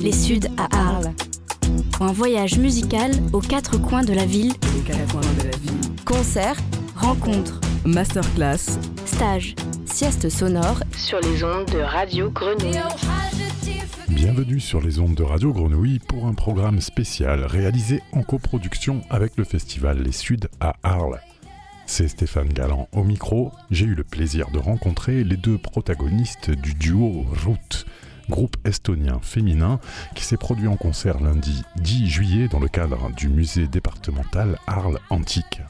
les Suds à Arles. Un voyage musical aux quatre coins de la ville. Concerts, rencontres, masterclass, stages, siestes sonores sur les ondes de Radio Grenouille. Bienvenue sur les ondes de Radio Grenouille pour un programme spécial réalisé en coproduction avec le festival Les Suds à Arles. C'est Stéphane Galland au micro. J'ai eu le plaisir de rencontrer les deux protagonistes du duo Route, groupe estonien féminin qui s'est produit en concert lundi 10 juillet dans le cadre du musée départemental Arles Antique.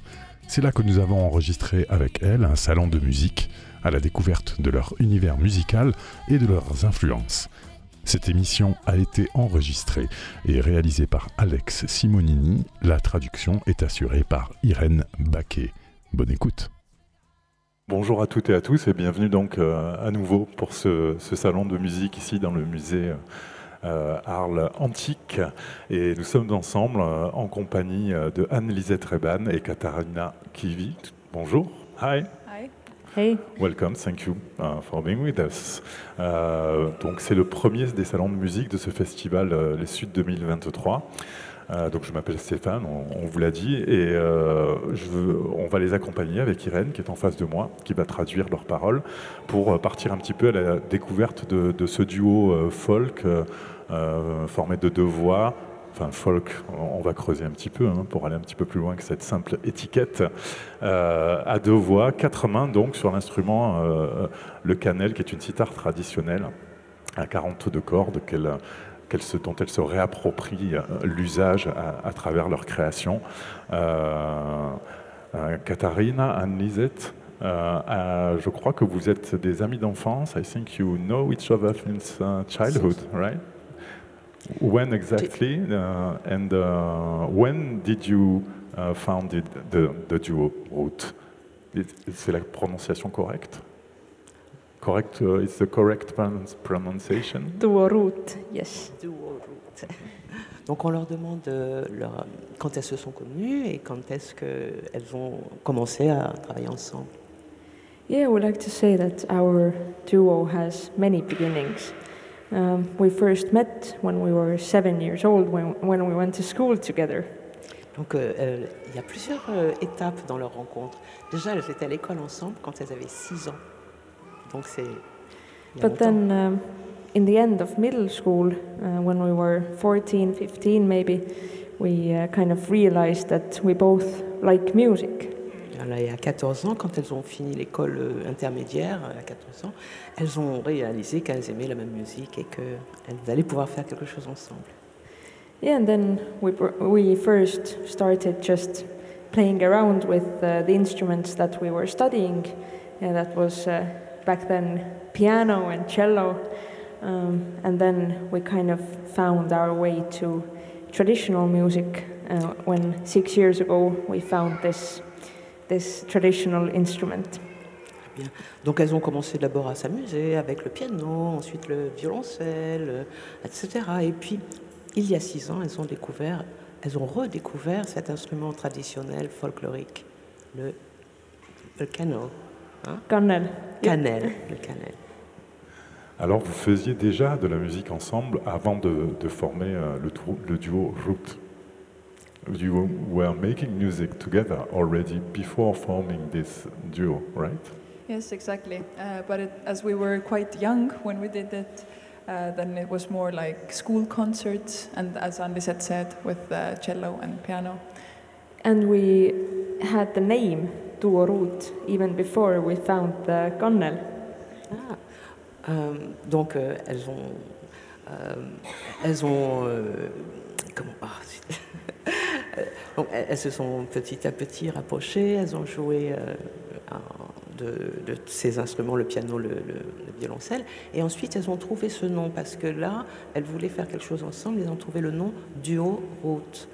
C'est là que nous avons enregistré avec elles un salon de musique à la découverte de leur univers musical et de leurs influences. Cette émission a été enregistrée et réalisée par Alex Simonini. La traduction est assurée par Irène Baquet. Bonne écoute. Bonjour à toutes et à tous et bienvenue donc euh, à nouveau pour ce, salon de musique ici dans le musée euh, Arles Antique. Et nous sommes ensemble euh, en compagnie de Anne-Lisette Reban et Katharina Kivi. Bonjour. Hi. Hi. Hey. Welcome, thank you uh, for being with us. donc c'est le premier des salons de musique de ce festival Les Suds 2023. Euh, donc je m'appelle Stéphane, on, vous l'a dit, et euh, on va les accompagner avec Irène qui est en face de moi, qui va traduire leurs paroles pour euh, partir un petit peu à la découverte de, ce duo folk formé de deux voix. Enfin, folk, on va creuser un petit peu hein, pour aller un petit peu plus loin que cette simple étiquette. à deux voix, quatre mains donc sur l'instrument, le cannel, qui est une sitar traditionnelle à 42 cordes qu'elle se, dont elles se réapproprient euh, l'usage à, travers leur création. Euh, euh, Katharina, Anne-Lisette, je crois que vous êtes des amis d'enfance. I think you know each other since childhood, right? When exactly? and when did you found the, the duo route? C'est la prononciation correcte? Correct, uh, it's the correct pronunciation. Duorut, yes. Duorut. Donc on leur demande euh, leur, quand elles se sont connues et quand est-ce qu'elles ont commencé à travailler ensemble. Yeah, I would like to say that our duo has many beginnings. Um, we first met when we were seven years old, when, when we went to school together. Donc euh, il y a plusieurs euh, étapes dans leur rencontre. Déjà, elles étaient à l'école ensemble quand elles avaient six ans. Donc c'est. But then, um, in the end of middle school, uh, when we were 14, 15 maybe, we uh, kind of realized that we both like music. Alors, a 14 ans, quand elles ont fini l'école euh, intermédiaire, à 14 ans, elles ont réalisé qu'elles aimaient la même musique et qu'elles allaient pouvoir faire quelque chose ensemble. Yeah, and then we, we first started just playing around with uh, the instruments that we were studying. Yeah, that was uh, back then piano and cello. And then we kind of found our way to traditional music when six years ago we found this, this traditional instrument. Bien. Donc elles ont commencé d'abord à s'amuser avec le piano, ensuite le violoncelle, etc. Et puis il y a six ans, elles ont redécouvert cet instrument traditionnel folklorique, le, le. Hein Cannelle. Cannelle, le cannelle. Alors, vous faisiez déjà de la musique ensemble avant de, de former euh, le, le, duo Root? You were making music together already before forming this duo, right? Yes, exactly. Uh, but it, as we were quite young when we did it, uh, then it was more like school concerts, and as Andisette said, with uh, cello and piano. And we had the name duo route even before we found the Connell. Ah. Euh, donc euh, elles ont, euh, elles ont, comment, oh, donc, elles se sont petit à petit rapprochées. Elles ont joué euh, de, de, ces instruments, le piano, le, le, le, violoncelle, et ensuite elles ont trouvé ce nom parce que là, elles voulaient faire quelque chose ensemble. Elles ont trouvé le nom duo route.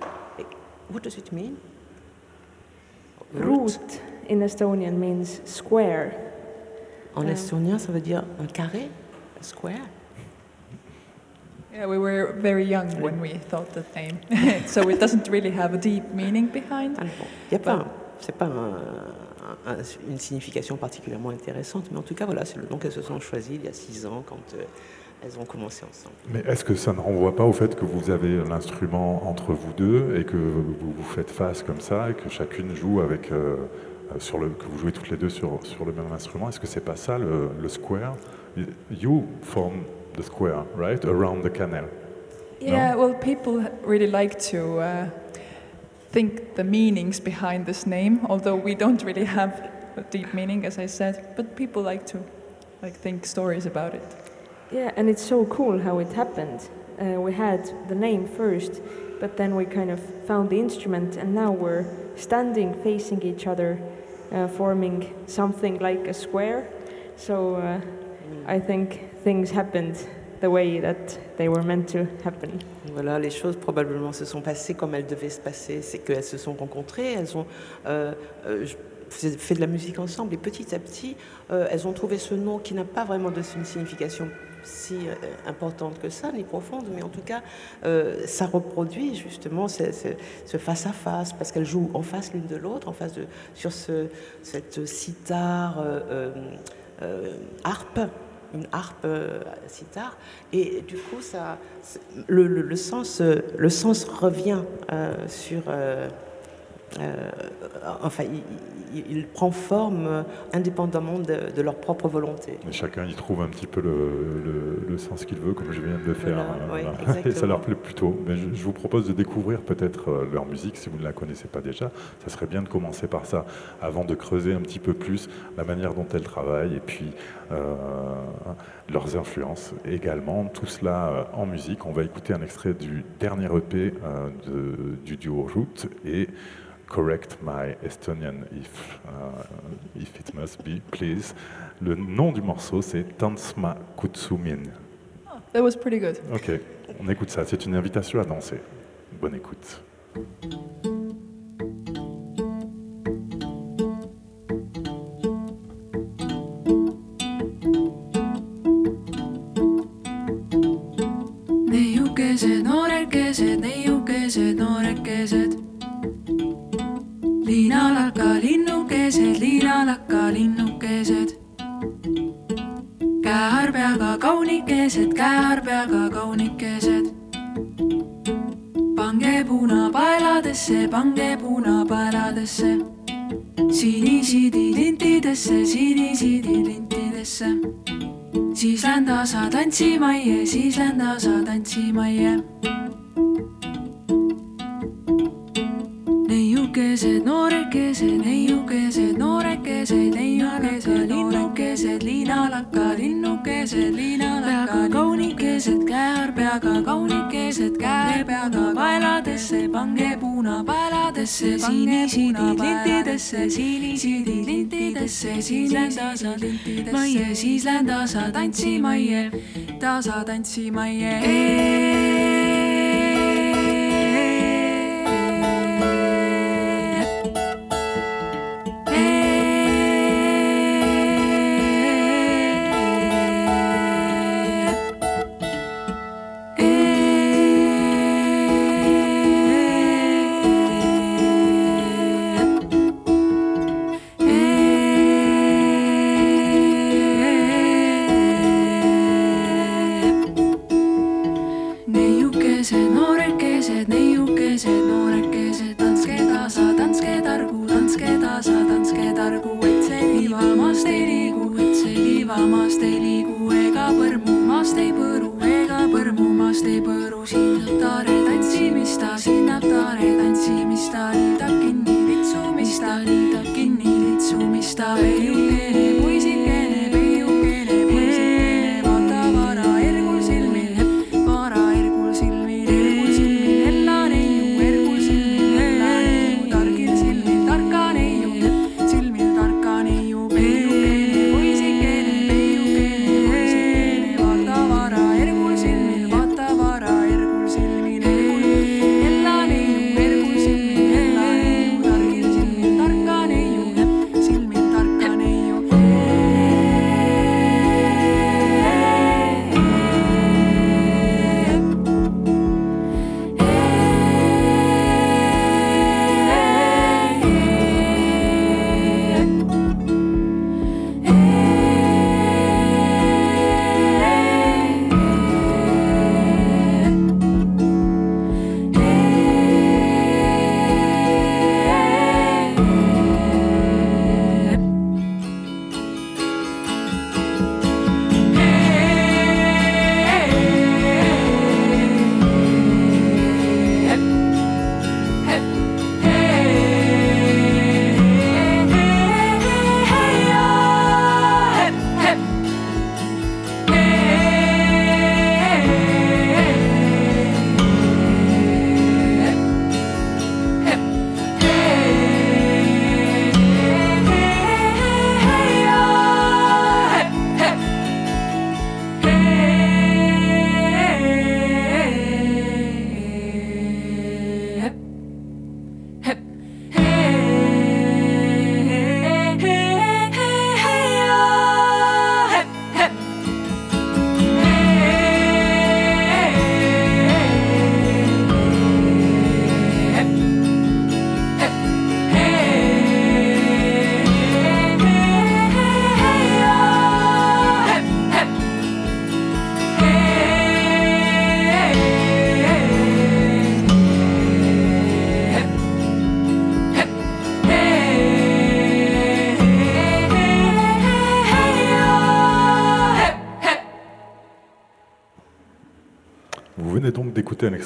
What does it mean? Route in Estonian means square. En um, estonien, ça veut dire un carré, a square. Yeah, we were very young when we thought the name, so it doesn't really have a deep meaning behind. Il n'y a pas, c'est pas un, un, une signification particulièrement intéressante, mais en tout cas, voilà, c'est le nom qu'elles se sont choisi il y a six ans quand euh, elles ont commencé ensemble. Mais est-ce que ça ne renvoie pas au fait que vous avez l'instrument entre vous deux et que vous vous faites face comme ça et que chacune joue avec euh, sur le que vous jouez toutes les deux sur sur le même instrument Est-ce que c'est pas ça le, le square You form the square, right, around the canal. Yeah, well, people really like to uh, think the meanings behind this name, although we don't really have a deep meaning, as I said. But people like to like think stories about it. Yeah, and it's so cool how it happened. Uh, we had the name first, but then we kind of found the instrument, and now we're standing facing each other, forming something like a square. So uh, I think things happened the way that they were meant to happen. Voilà, les choses probablement se sont passées comme elles devaient se passer. C'est qu'elles se sont rencontrées, elles ont euh, euh, fait de la musique ensemble, et petit à petit, euh, elles ont trouvé ce nom qui n'a pas vraiment de une signification si euh, importante que ça, ni profonde, mais en tout cas, euh, ça reproduit justement ce, ce, ce face-à-face, parce qu'elles jouent en face l'une de l'autre, en face de, sur ce, cette sitar harpe, une harpe euh, sitar, et du coup, ça, le, le, sens, le sens revient sur... euh, enfin, il, il, prend forme indépendamment de, de, leur propre volonté. Et chacun y trouve un petit peu le, le, le sens qu'il veut, comme je viens de le faire. Voilà, oui, Et ça leur plaît plutôt. Mais je, je vous propose de découvrir peut-être euh, leur musique si vous ne la connaissez pas déjà. Ça serait bien de commencer par ça, avant de creuser un petit peu plus la manière dont elles travaillent et puis euh, leurs influences également. Tout cela en musique. On va écouter un extrait du dernier EP euh, de, du duo Root et correct my Estonian if, uh, if it must be, please. Le nom du morceau, c'est Tansma Kutsumin. Oh, that was pretty good. Ok, on écoute ça. C'est une invitation à danser. Bonne écoute. Liinalaka linnukesed, liinalaka linnukesed. käärpeaga kaunikesed, käärpeaga kaunikesed. pange punapaeladesse, pange punapaeladesse. sinisidi lintidesse, sinisidi lintidesse. siis lända sa tantsimajja, siis lända sa tantsimajja linnukesed, noorekesed, neiukesed, noorekesed, neiukesed, linnukesed, liinalakad, linnukesed, liinalakad, kaunikesed, käeharpeaga, kaunikesed, käepeaga, kaeladesse pange puuna, paeladesse, sinisiidid lintidesse, sinisiidid lintidesse, siis lenda sa lintidesse, maie, siis lenda sa tantsimajje, tasa tantsimajje.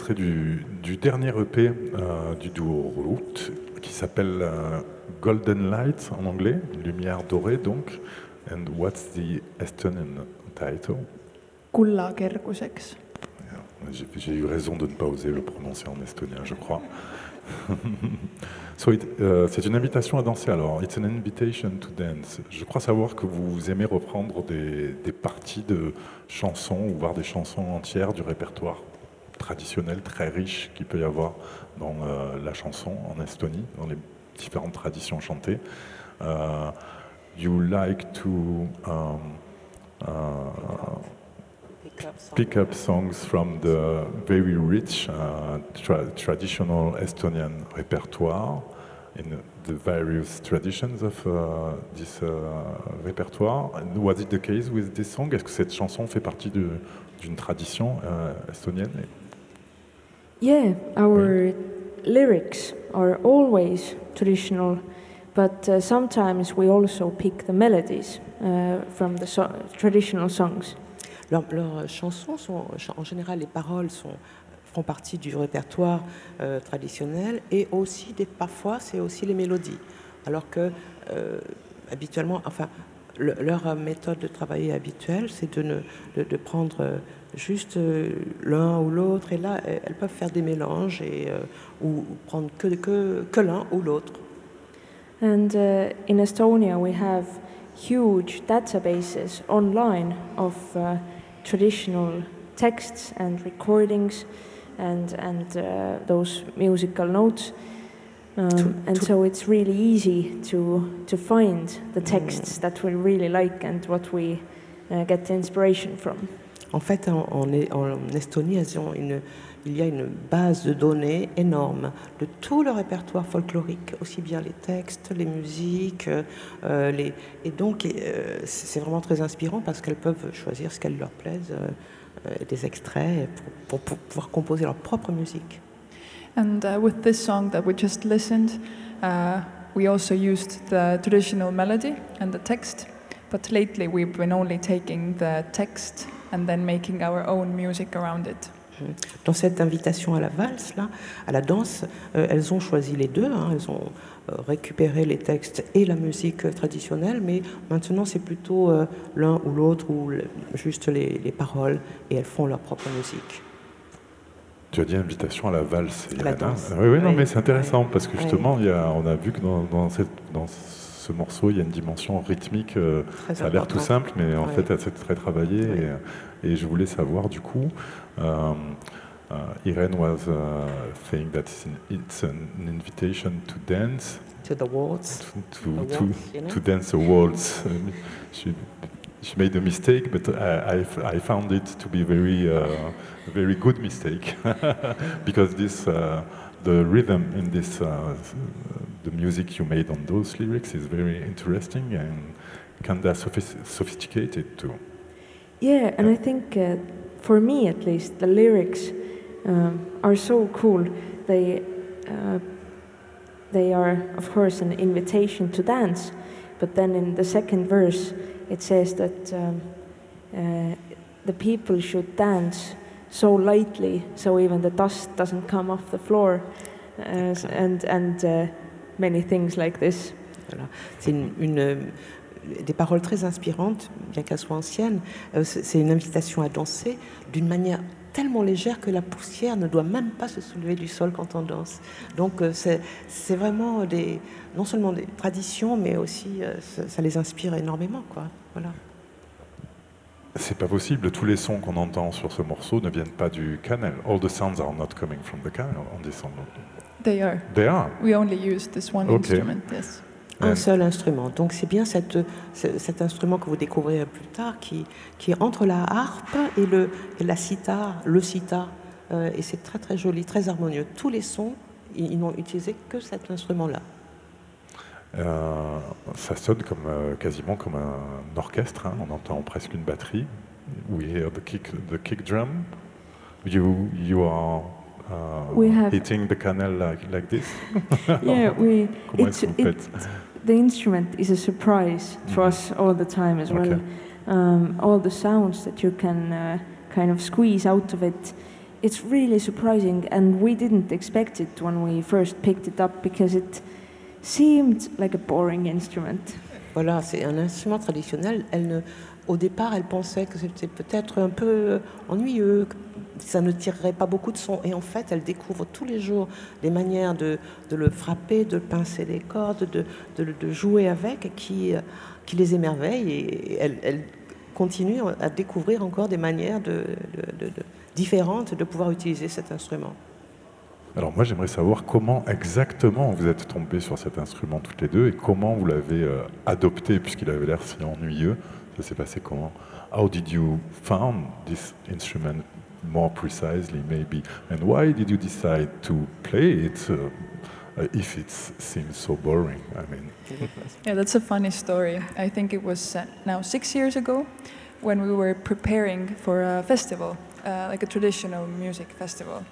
Extrait du, du dernier EP euh, du duo Root qui s'appelle euh, Golden Light en anglais, lumière dorée donc. And what's the Estonian title? kulla kerguseks. J'ai eu raison de ne pas oser le prononcer en estonien, je crois. So euh, c'est une invitation à danser alors. It's an invitation to dance. Je crois savoir que vous aimez reprendre des, des parties de chansons ou voir des chansons entières du répertoire traditionnel très riche qu'il peut y avoir dans euh, la chanson en Estonie, dans les différentes traditions chantées. Euh, you like to um, uh, pick up songs from the very rich uh, tra- traditional Estonian repertoire in the various traditions of uh, this uh, repertoire. And was it the case with this song? Est-ce que cette chanson fait partie d'une tradition euh, estonienne? Yeah, our lyrics are always traditional, but uh, sometimes we also pick the melodies uh, from the so- traditional songs. Leurs, leurs chansons sont, en général, les paroles sont, font partie du répertoire euh, traditionnel et aussi, des, parfois, c'est aussi les mélodies. Alors que, euh, habituellement, enfin, le- leur méthode de travailler habituelle, c'est de, de, de prendre euh, juste euh, l'un ou l'autre, et là, elles peuvent faire des mélanges et, euh, ou prendre que, que, que l'un ou l'autre. And uh, in Estonia, we have huge databases online of uh, traditional texts and recordings and, and uh, those musical notes. Um, To- and to- so it's really easy to, to find the texts that we really like and what we uh, get the inspiration from. En fait, en, Estonie, il y a une base de données énorme de tout le répertoire folklorique, aussi bien les textes, les musiques, euh, et donc euh, c'est vraiment très inspirant parce qu'elles peuvent choisir ce qu'elles leur plaisent, euh, des extraits pour pouvoir composer leur propre musique. And uh, with this song that we just listened, uh, we also used the traditional melody and the text. But lately, we've been only taking the text and then making our own music around it. Dans cette invitation à la valse, là, à la danse, euh, elles ont choisi les deux. hein. elles ont euh, récupéré les textes et la musique traditionnelle, mais maintenant c'est plutôt euh, l'un ou l'autre ou le- juste les, les paroles et elles font leur propre musique. Tu as dit invitation à la valse. À la danse. Oui, oui, non, Oui. mais c'est intéressant Oui. parce que Oui. justement, il y a, on a vu que dans, dans cette- dans ce morceau, il y a une dimension rythmique. euh, Très ça a l'air tout simple, mais en Oui. fait, c'est très travaillé. Oui. Et, et je voulais savoir, du coup, um, uh, Irene was uh, saying that it's an, it's an invitation to dance, To the waltz. to, to, to, waltz, you know? to dance a waltz. She, she made a mistake, but I, I f- I found it to be very, uh, a very good mistake because this, uh, the rhythm in this, uh, the music you made on those lyrics is very interesting and kind of sophisticated too. Yeah, and I think uh, for me at least, the lyrics um, are so cool. They uh, they are, of course, an invitation to dance, but then in the second verse, it says that um, uh, the people should dance so lightly, so even the dust doesn't come off the floor, and and many things like this. Voilà. C'est une, une, des paroles très inspirantes, bien qu'elles soient anciennes. Euh, c'est une invitation à danser d'une manière tellement légère que la poussière ne doit même pas se soulever du sol quand on danse. Donc euh, c'est c'est vraiment des, non seulement des traditions, mais aussi euh, ça, ça les inspire énormément. Quoi. Voilà. C'est pas possible. Tous les sons qu'on entend sur ce morceau ne viennent pas du canal. All the sounds are not coming from the canal on this song. They are. They are. We only used this one Okay. instrument, yes. Un seul instrument. Donc c'est bien cette, cet instrument que vous découvrirez plus tard qui, qui est entre la harpe et, le, et la sitar, le sitar. Euh, et c'est très très joli, très harmonieux. Tous les sons, ils, ils n'ont utilisé que cet instrument-là. Euh, ça sonne comme, euh, quasiment comme un orchestre. hein. On entend presque une batterie. We hear the kick, the kick drum. You, you are uh, We have- hitting the canal like, like this. Yeah, we. Comment It's, it, the instrument is a surprise to Mhm. us all the time as well. Um, all the sounds that you can uh, kind of squeeze out of it it's really surprising, and we didn't expect it when we first picked it up because it seemed like a boring instrument. Voilà, c'est un instrument traditionnel. Au départ, elle pensait que c'était peut-être un peu ennuyeux, que ça ne tirerait pas beaucoup de son. Et en fait, elle découvre tous les jours des manières de, le frapper, de pincer les cordes, de, de- jouer avec, qui, qui les émerveillent. Et elle, continue à découvrir encore des manières différentes de pouvoir utiliser cet instrument. Alors moi j'aimerais savoir comment exactement vous êtes tombés sur cet instrument toutes les deux et comment vous l'avez euh, adopté puisqu'il avait l'air si ennuyeux. Ça s'est passé comment? How did you found this instrument more precisely maybe? And why did you decide to play it uh, if it seems so boring? I mean, Yeah, that's a funny story. I think it was uh, now six years ago when we were preparing for a festival, uh, like a traditional music festival.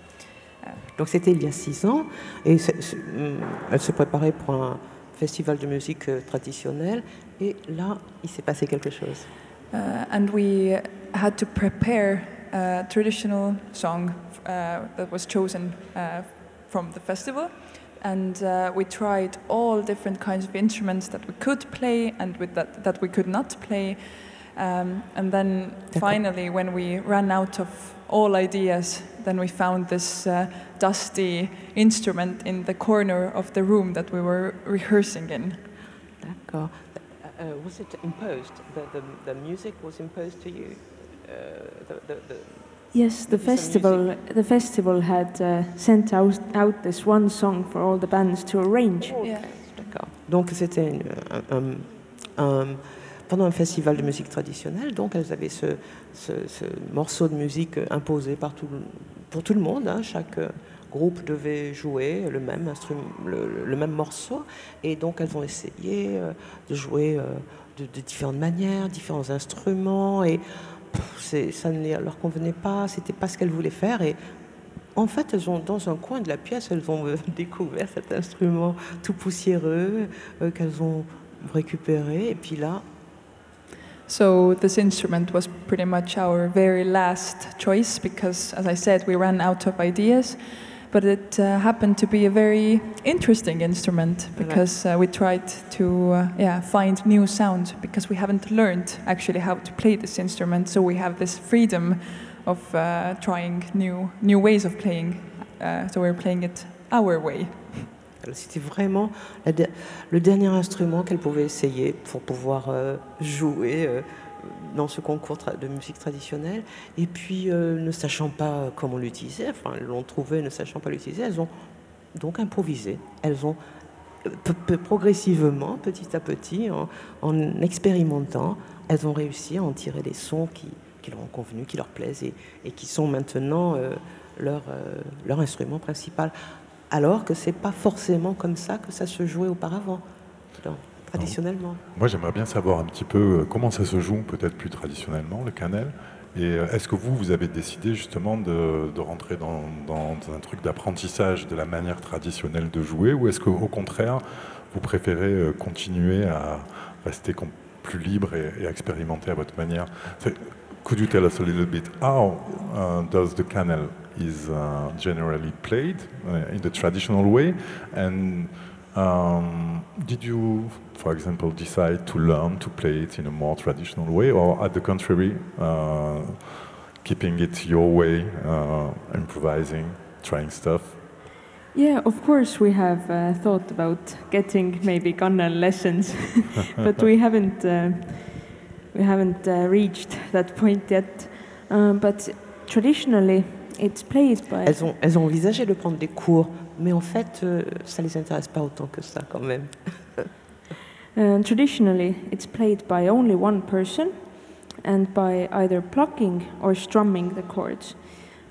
Donc c'était il y a six ans, et c'est- c'est- hum, elle se préparait pour un festival de musique euh, traditionnelle, et là, il s'est passé quelque chose. Uh, and we had to prepare a traditional song uh, that was chosen uh, from the festival. And uh, we tried all different kinds of instruments that we could play and with that, that we could not play. Um, and then D'accord. finally, when we ran out of all ideas, then we found this uh, dusty instrument in the corner of the room that we were rehearsing in. D'accord. Uh, uh, was it imposed? The, the, the music was imposed to you? Uh, the, the, the, Yes, the Maybe some festival the festival had uh, sent out, out this one song for all the bands to arrange. Yeah. D'accord. Donc c'était un, un- un- pendant un festival de musique traditionnelle, donc elles avaient ce, ce- ce morceau de musique imposé tout, le- pour tout le monde. hein. Chaque euh, groupe devait jouer le même, morceau, et donc elles ont essayé euh, de jouer euh, de, différentes manières, différents instruments, et ça ne leur convenait pas, c'était pas ce qu'elles voulaient faire, et en fait, dans un coin de la pièce, elles ont euh, découvert cet instrument tout poussiéreux euh, qu'elles ont récupéré. Et puis là, So this instrument was pretty much our very last choice because, as I said, we ran out of ideas. But it uh, happened to be a very interesting instrument because uh, we tried to uh, yeah find new sound because we haven't learned actually how to play this instrument. So we have this freedom of uh, trying new new ways of playing. Uh, so we're playing it our way. C'était vraiment le dernier instrument qu'elles pouvaient essayer pour pouvoir euh, jouer euh, dans ce concours de musique traditionnelle. Et puis, euh, ne sachant pas comment l'utiliser, enfin, elles l'ont trouvé, ne sachant pas l'utiliser, elles ont donc improvisé. Elles ont progressivement, petit à petit, en, en expérimentant, elles ont réussi à en tirer des sons qui, leur ont convenu, qui leur plaisent et, qui sont maintenant leur instrument principal. Alors que c'est pas forcément comme ça que ça se jouait auparavant, traditionnellement. moi j'aimerais bien savoir un petit peu euh, comment ça se joue peut-être plus traditionnellement le cannelle. Et euh, est-ce que vous, vous avez décidé justement de, rentrer dans, un truc d'apprentissage de la manière traditionnelle de jouer ou est-ce qu'au contraire, vous préférez euh, continuer à rester plus libre et, expérimenter à votre manière? Could you tell us a little bit how does the cannel is uh, generally played uh, in the traditional way and um, did you, for example, decide to learn to play it in a more traditional way, or at the contrary, uh, keeping it your way, uh, improvising, trying stuff? Yeah, of course we have uh, thought about getting maybe gunner lessons, but we haven't uh, we haven't uh, reached that point yet. Um, but traditionally, Elles ont, elles ont envisagé de prendre des cours, mais en fait, euh, ça les intéresse pas autant que ça quand même. uh, traditionally it's played by only one person, and by either plucking or strumming the chords,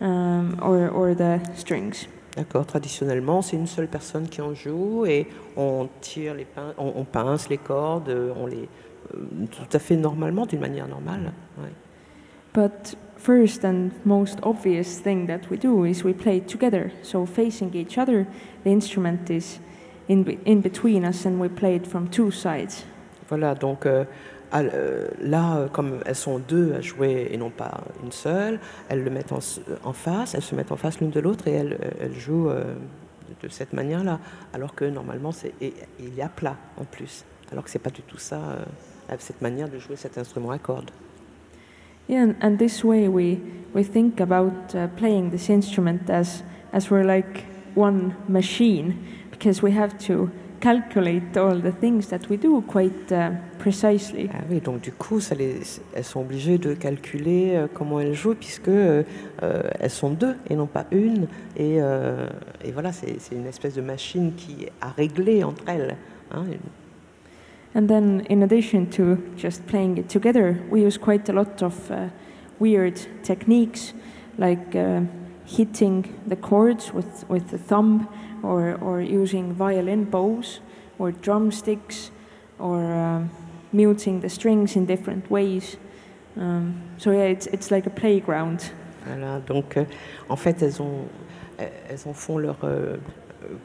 um, or or the strings. D'accord, traditionnellement, c'est une seule personne qui en joue et on tire les pin- on, on pince les cordes, on les euh, tout à fait normalement, d'une manière normale. ouais. But first and most obvious thing that we do is we play together. So facing each other, the instrument is in, be- in between us and we play it from two sides. Voilà, donc euh, euh, là, euh, comme elles sont deux à jouer et non pas une seule, elles le mettent en, en face, elles se mettent en face l'une de l'autre et elles, elles jouent euh, de cette manière-là. Alors que normalement, et il y a plat en plus. Alors que c'est pas du tout ça, euh, cette manière de jouer cet instrument à cordes. Yeah, and, this way we, think about uh, playing this instrument as, we're like one machine because we have to calculate all the things that we do quite uh, precisely. Ah les- elles sont obligées de calculer. And then, in addition to just playing it together, we use quite a lot of uh, weird techniques like uh, hitting the chords with, with the thumb or, or using violin bows or drumsticks or um, muting the strings in different ways. Um, so, yeah, it's, it's like a playground. Voilà, donc euh, en fait, elles, ont, elles en font leur euh,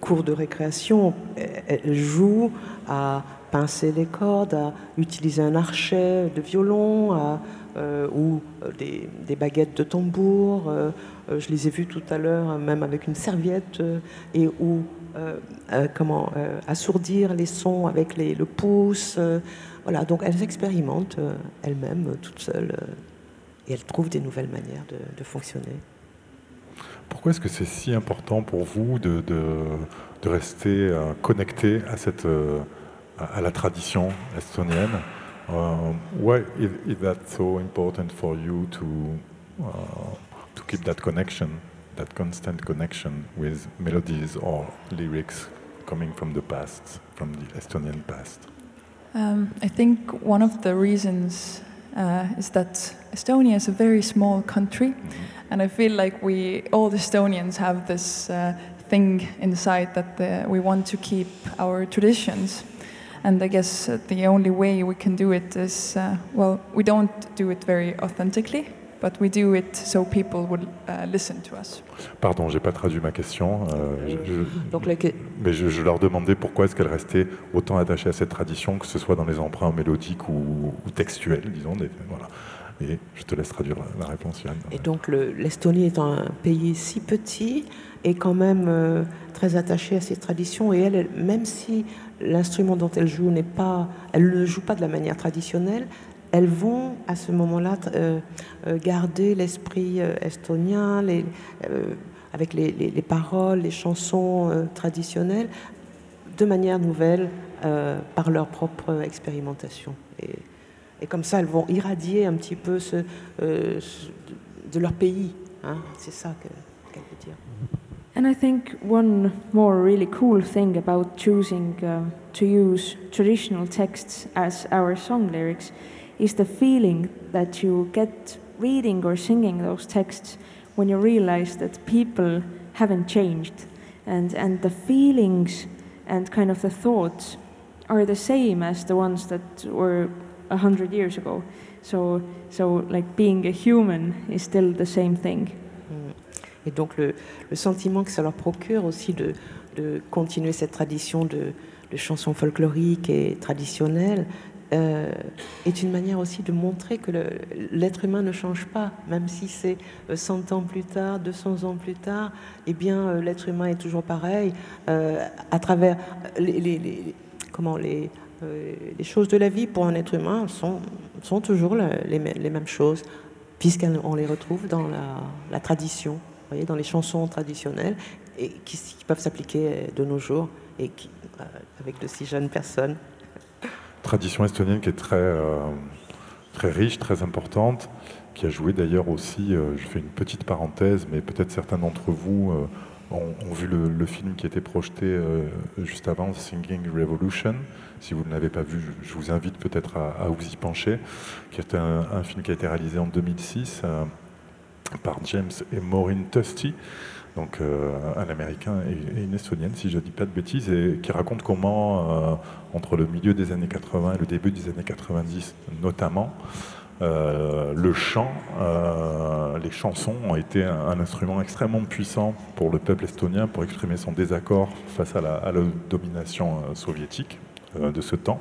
cours de récréation. Elles jouent à pincer les cordes, à utiliser un archet de violon à, euh, ou euh, des, des baguettes de tambour. euh, je les ai vues tout à l'heure, même avec une serviette, et ou comment assourdir les sons avec le pouce. voilà, donc elles expérimentent elles-mêmes, toutes seules. et elles trouvent des nouvelles manières de fonctionner. Pourquoi est-ce que c'est si important pour vous de, de, de rester euh, connecté à, cette, euh, à la tradition estonienne? Um, Why is, is that so important for you to, uh, to keep that connection, that constant connection with melodies or lyrics coming from the past, from the Estonian past? Um, I think one of the reasons uh, is that Estonia is a very small country, and I feel like we, all the Estonians, have this uh, thing inside that uh, we want to keep our traditions. And I guess uh, the only way we can do it is, uh, well, we don't do it very authentically, but we do it so people will uh, listen to us. Pardon, j'ai pas traduit ma question. euh, je- je- Donc la Mais je, je leur demandais pourquoi est-ce qu'elles restaient autant attachées à cette tradition, que ce soit dans les emprunts mélodiques ou, ou textuels, disons. des- voilà. Et je te laisse traduire la, réponse, Yann. Et donc le- l'Estonie étant un pays si petit est quand même euh, très attachée à ses traditions et elle, même si l'instrument dont elle joue n'est pas, elle ne joue pas de la manière traditionnelle, elles vont à ce moment-là euh, euh, garder l'esprit estonien, avec les, les- les paroles, les chansons traditionnelles, de manière nouvelle par leur propre expérimentation. Et, et comme ça, elles vont irradier un petit peu ce, euh, de leur pays. hein. C'est ça que- qu'elle veut dire. And I think one more really cool thing about choosing um, to use traditional texts as our song lyrics is the feeling that you get reading or singing those texts when you realize that people haven't changed and, and the feelings and kind of the thoughts are the same as the ones that were a hundred years ago. So, so like being a human is still the same thing. Et donc le, sentiment que ça leur procure aussi de, continuer cette tradition de, chansons folkloriques et traditionnelles euh, est une manière aussi de montrer que l'être humain ne change pas, même si c'est euh, 100 ans plus tard, 200 ans plus tard, eh bien euh, l'être humain est toujours pareil euh, à travers les, comment les euh, les choses de la vie pour un être humain sont, sont toujours les, mê- les mêmes choses, puisqu'on les retrouve dans la, tradition, voyez, dans les chansons traditionnelles, et qui, peuvent s'appliquer euh, de nos jours, et qui, euh, avec de si jeunes personnes. Tradition estonienne qui est très, euh, très riche, très importante, qui a joué d'ailleurs aussi, euh, je fais une petite parenthèse, mais peut-être certains d'entre vous euh, ont, ont vu le, film qui était projeté euh, juste avant, Singing Revolution. Si vous ne l'avez pas vu, je, vous invite peut-être à, vous y pencher, qui est un, film qui a été réalisé en 2006 euh, par James et Maureen Tusty, donc euh, un Américain et, une Estonienne, si je ne dis pas de bêtises, et qui raconte comment, entre le milieu des années 80 et le début des années 90 notamment, euh, le chant, euh, les chansons ont été un, instrument extrêmement puissant pour le peuple estonien pour exprimer son désaccord face à la, domination euh, soviétique de ce temps.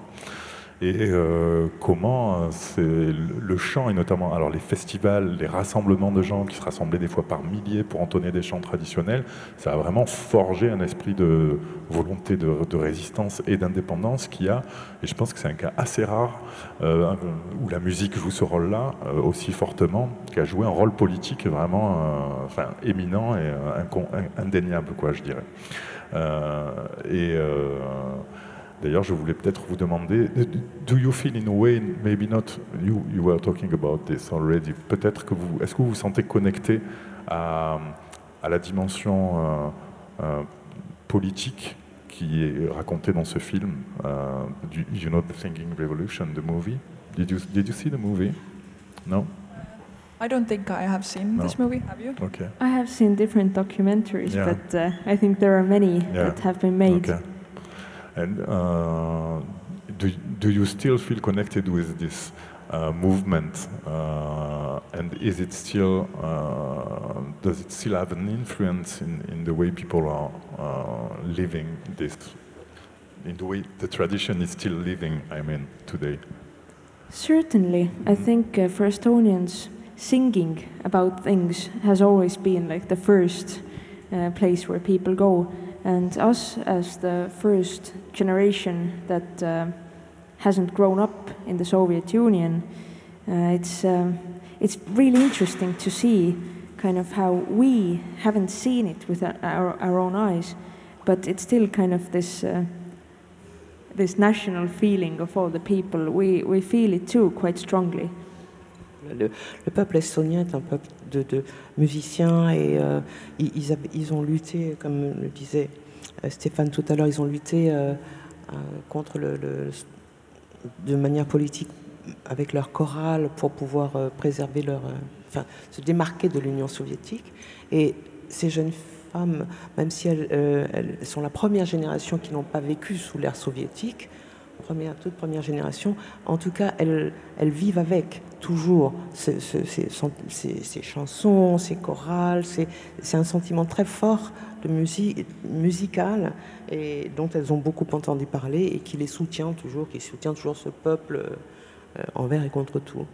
Et euh, comment euh, le chant et notamment alors les festivals, les rassemblements de gens qui se rassemblaient des fois par milliers pour entonner des chants traditionnels, ça a vraiment forgé un esprit de volonté de, résistance et d'indépendance qui a, et je pense que c'est un cas assez rare euh, où la musique joue ce rôle-là aussi fortement, qui a joué un rôle politique vraiment éminent et indéniable, quoi, je dirais. et D'ailleurs, je voulais peut-être vous demander, do you feel in a way, maybe not, you, you were talking about this already, peut-être que vous, est-ce que vous vous sentez connecté à, à la dimension euh, euh, politique qui est racontée dans ce film, uh, you know, The Thinking Revolution, the movie? Did you, did you see the movie? No? I don't think I have seen no. this movie. Have you? Okay. I have seen different documentaries, yeah. but uh, I think there are many yeah. that have been made. Okay. And uh, do, do you still feel connected with this uh, movement? Uh, and is it still, uh, does it still have an influence in, in the way people are uh, living this, in the way the tradition is still living, I mean, today? Certainly. I think uh, for Estonians, singing about things has always been like the first place where people go. And us, as the first generation that uh, hasn't grown up in the Soviet Union, uh, it's, um, it's really interesting to see kind of how we haven't seen it with our, our own eyes, but it's still kind of this, uh, this national feeling of all the people. We, we feel it too quite strongly. Le, le, peuple estonien est un peuple de, musiciens et euh, ils, ont lutté, comme le disait euh, Stéphane tout à l'heure, ils ont lutté euh, contre de manière politique avec leur chorale pour pouvoir préserver leur, se démarquer de l'Union soviétique. Et ces jeunes femmes, même si elles, sont la première génération qui n'ont pas vécu sous l'ère soviétique, première, toute première génération, en tout cas, elles vivent avec toujours ces, chansons, ces chorales. C'est un sentiment très fort de musique musicale et dont elles ont beaucoup entendu parler et qui les soutient toujours, qui soutient toujours ce peuple euh, envers et contre tout.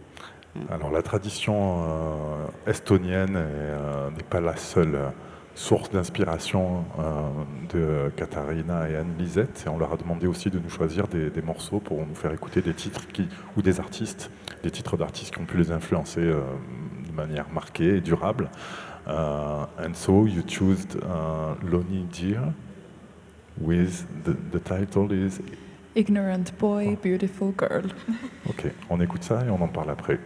Alors la tradition euh, estonienne euh, n'est pas la seule source d'inspiration de Katharina et Anne Lisette. Et on leur a demandé aussi de nous choisir des, des morceaux pour nous faire écouter des titres qui, ou des artistes, des titres d'artistes qui ont pu les influencer de manière marquée et durable. Uh, and so you chose uh, Lonnie Deer with the, the title is Ignorant Boy, oh. Beautiful Girl. ok, on écoute ça et on en parle après.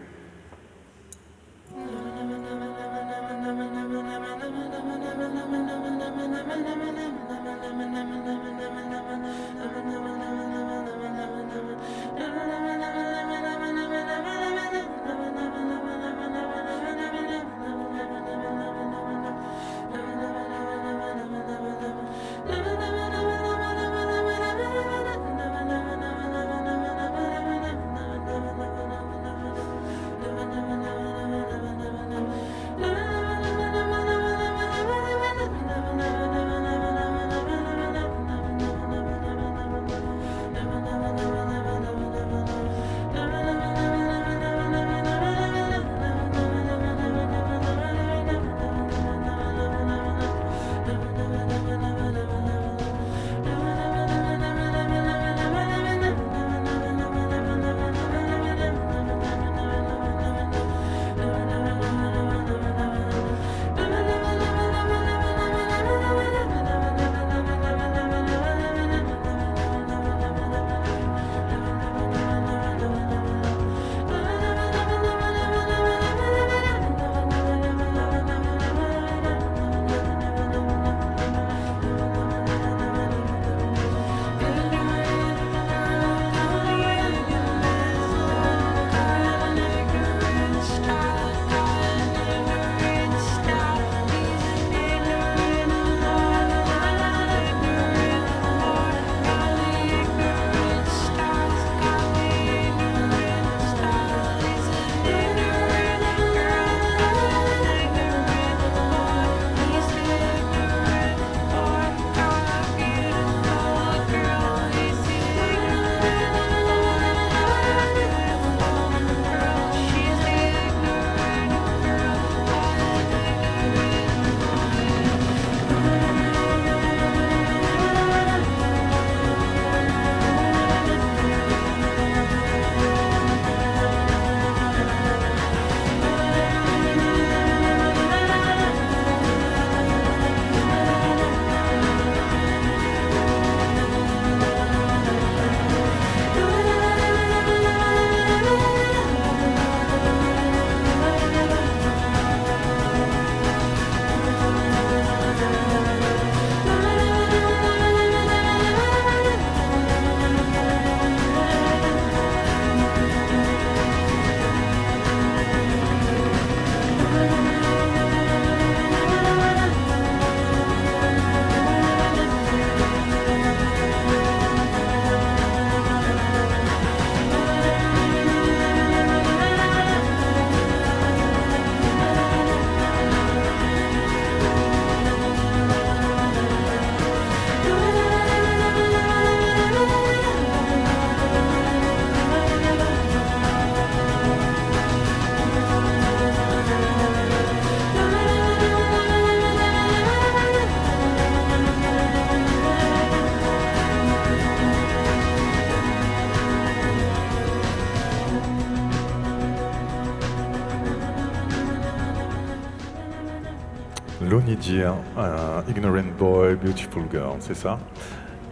Euh, Ignorant Boy, Beautiful Girl, c'est ça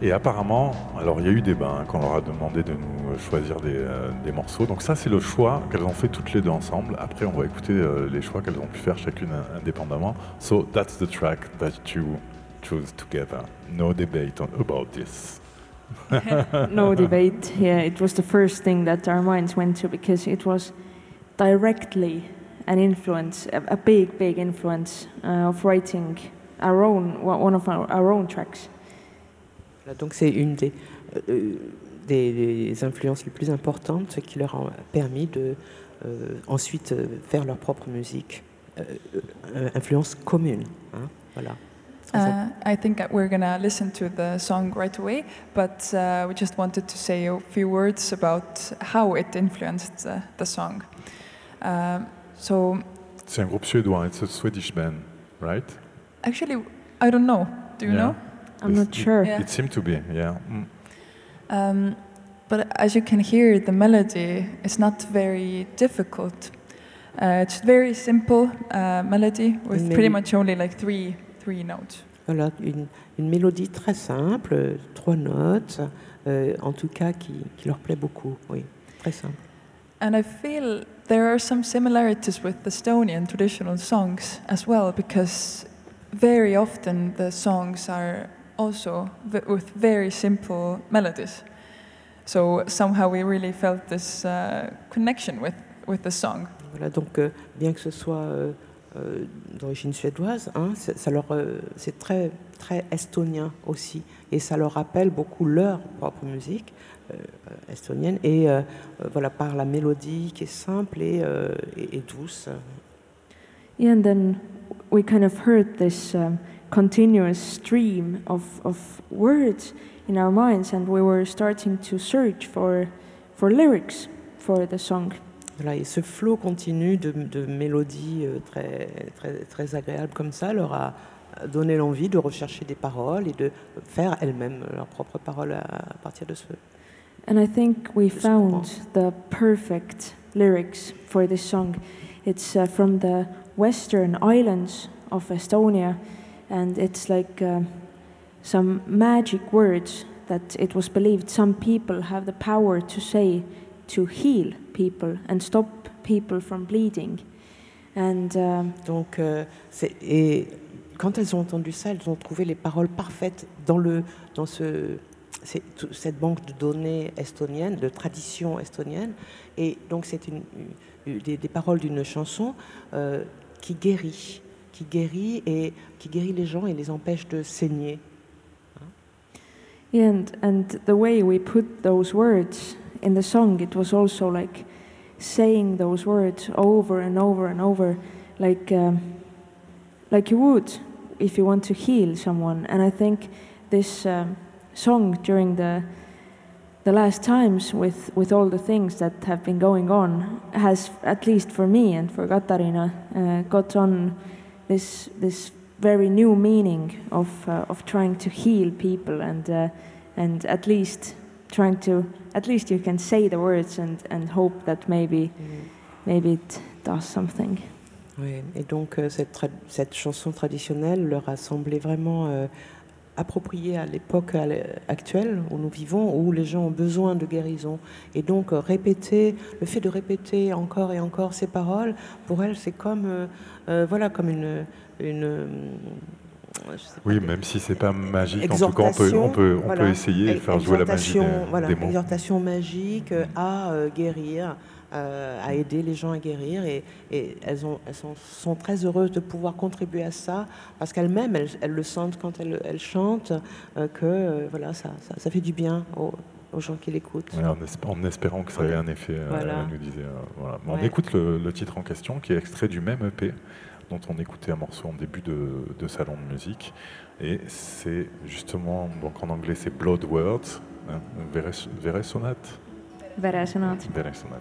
Et apparemment, alors il y a eu débat hein, quand on leur a demandé de nous choisir des, euh, des morceaux. Donc ça, c'est le choix qu'elles ont fait toutes les deux ensemble. Après, on va écouter euh, les choix qu'elles ont pu faire chacune euh, indépendamment. So that's the track that you choose together. No debate on, about this. no debate. Yeah, it was the first thing that our minds went to because it was directly an influence, a, a big, big influence uh, of writing our own one of our, our own tracks. Donc c'est une des, euh, des, des influences les plus importantes, ce qui leur a permis de euh, ensuite euh, faire leur propre musique. Euh, euh, influence commune. hein, voilà. Uh, I think that we're gonna listen to the song right away, but uh, we just wanted to say a few words about how it influenced uh, the song. Um, so, C'est un groupe suédois, it's a Swedish band, right? Actually, I don't know. Do you Yeah. know? I'm It's- not sure. Yeah. It seemed to be, yeah. Mm. Um, but as you can hear, the melody is not very difficult. Uh, it's very simple uh, melody with Maybe- pretty much only like three three notes. Voilà, une, une mélodie très simple, trois notes, euh, en tout cas qui, qui leur plaît beaucoup. Oui, très simple. And I feel there are some similarities with Estonian traditional songs as well, because very often the songs are also v- with very simple melodies. So somehow we really felt this uh, connection with, with the song. Voilà, donc euh, bien que ce soit euh, euh, d'origine suédoise, hein, c'est- ça leur, euh, c'est très, très estonien aussi, et ça leur rappelle beaucoup leur propre musique euh, estonienne, et euh, voilà par la mélodie qui est simple et, euh, et- et douce. Yeah, and then we kind of heard this um, continuous stream of, of words in our minds, and we were starting to search for, for lyrics for the song. Voilà, et ce flot continu de, de mélodies euh, très, très, très agréables comme ça leur a donné l'envie de rechercher des paroles et de faire elles-mêmes leurs propres paroles à, à partir de ce. And I think we found the perfect lyrics for this song. It's uh, from the western islands of Estonia, and it's like um some magic words that it was believed some people have the power to say to heal people and stop people from bleeding. And um, Donc, euh, et quand elles ont entendu ça, elles ont trouvé les paroles parfaites dans, le, dans ce, cette banque de données estonienne, de tradition estonienne. Et donc, c'est une, une- des, des paroles d'une chanson euh, qui guérit, qui guérit et qui guérit les gens et les empêche de saigner. And, and the way we put those words in the song, it was also like saying those words over and over and over, like um, like you would if you want to heal someone. And I think this um, song during the the last times with, with all the things that have been going on has, at least for me and for Katarina, uh, got on this this very new meaning of uh, of trying to heal people and uh, and at least trying to at least you can say the words and and hope that maybe maybe it does something. Oui, et donc euh, cette, cette chanson traditionnelle leur a semblé vraiment appropriée à l'époque actuelle où nous vivons, où les gens ont besoin de guérison. Et donc euh, répéter, le fait de répéter encore et encore ces paroles, pour elles, c'est comme, euh, euh, voilà, comme une... une Oui, même si c'est pas magique, en tout cas, on peut, on peut, on voilà. peut essayer et faire jouer la magie des, voilà, des mots. exhortation magique à euh, guérir, euh, à aider les gens à guérir. Et, et elles, ont, elles sont, sont très heureuses de pouvoir contribuer à ça, parce qu'elles-mêmes, elles, elles le sentent quand elles, elles chantent, euh, que euh, voilà, ça, ça, ça fait du bien aux, aux gens qui l'écoutent. Ouais, en, esp- en espérant que ça ait un effet, Voilà. elle nous disait. euh, voilà. Bon, On écoute le, le titre en question, qui est extrait du même EP, dont on écoutait un morceau en début de, de salon de musique. Et c'est justement, donc en anglais, c'est Blood Words, hein, Veres- Veresonat Veresõnad.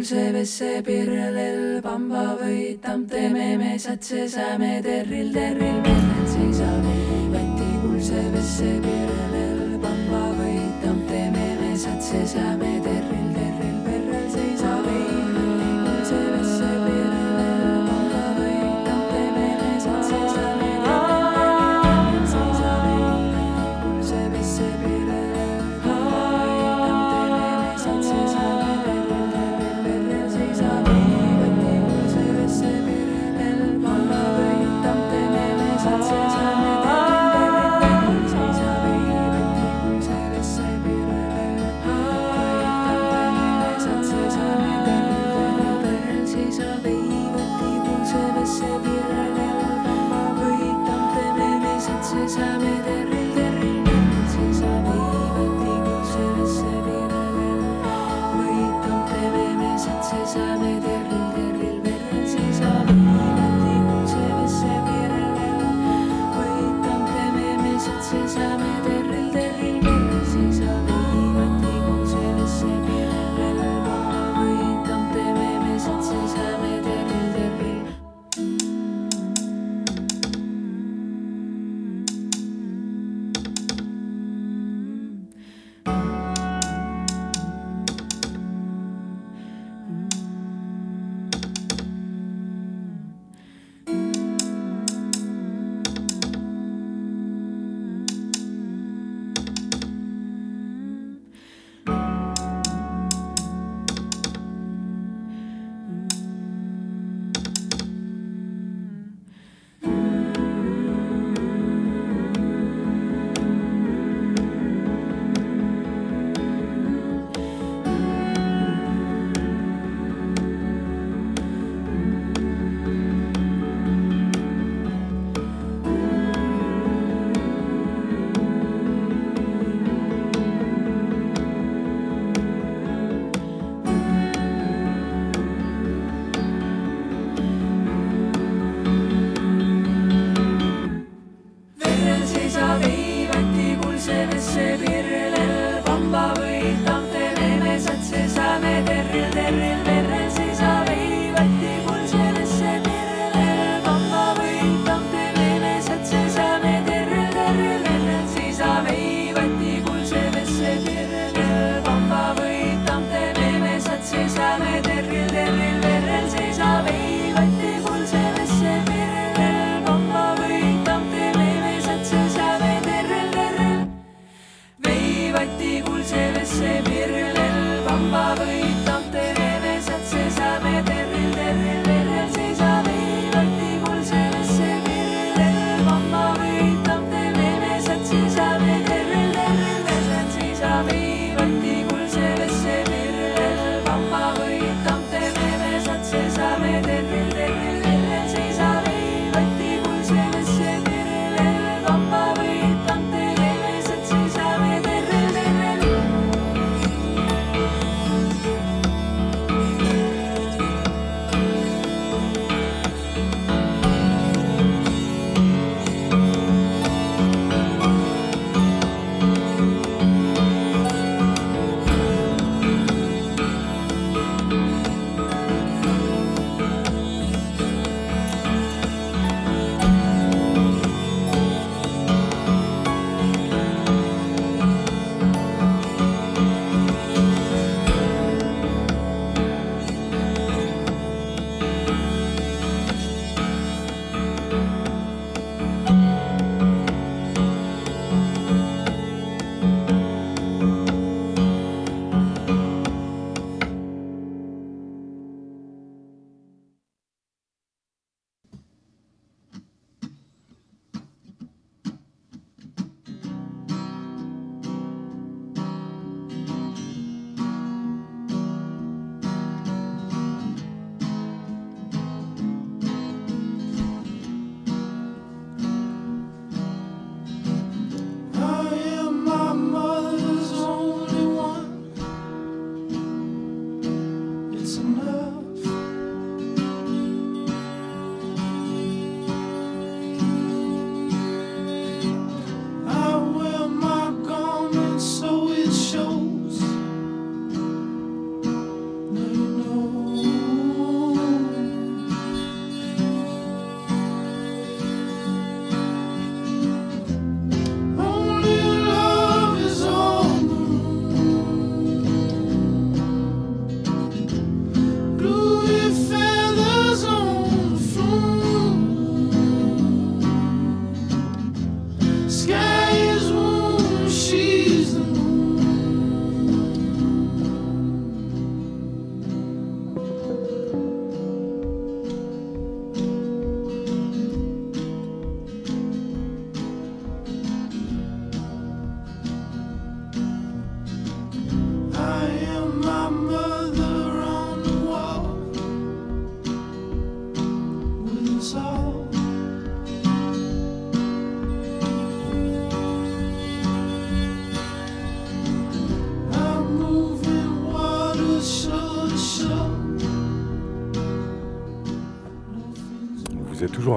pulsevesse pirrelel pamba võitam, teeme me satse, saame terril, terril, menned seisame, Läti pulsevesse pirrelel.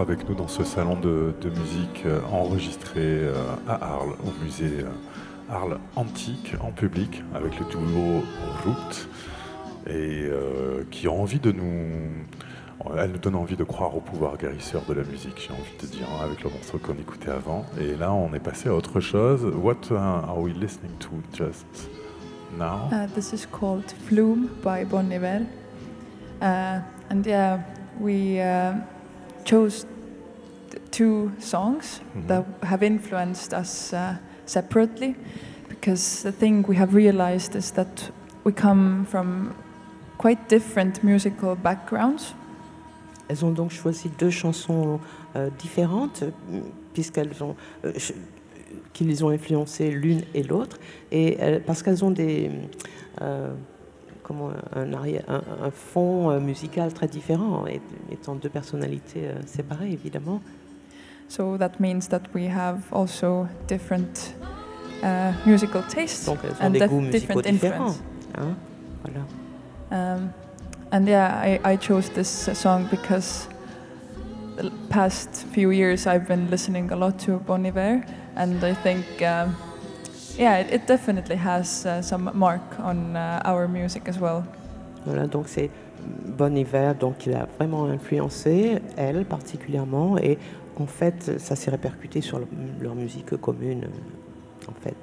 Avec nous dans ce salon de, musique euh, enregistré euh, à Arles, au musée euh, Arles Antique, en public, avec le duo Route, et qui ont envie de nous. Elle nous donne envie de croire au pouvoir guérisseur de la musique, j'ai envie de dire, hein, avec le morceau qu'on écoutait avant. Et là, on est passé à autre chose. What uh, are we listening to just now? Uh, this is called Flume by Bon Iver. Uh, and yeah, we uh, chose two songs Mhm. that have influenced us uh, separately because the thing we have realized is that we come from quite different musical backgrounds. Elles ont donc choisi deux chansons euh, différentes, puisqu'elles ont, euh, qui les ont influencées l'une et l'autre, et euh, parce qu'elles ont des, euh, comment, un, arrière- un, un fond euh, musical très différent, et- étant deux personnalités euh, séparées évidemment. So that means that we have also different uh, musical tastes Donc and different influence. hein. Voilà. Um, and yeah, I, I chose this song because the past few years I've been listening a lot to Bon Iver, and I think, um, yeah, it, it definitely has uh, some mark on uh, our music as well. Voilà, donc c'est Bon Hiver, donc il a vraiment influencé, elle particulièrement, et en fait, ça s'est répercuté sur le- leur musique commune, euh, en fait.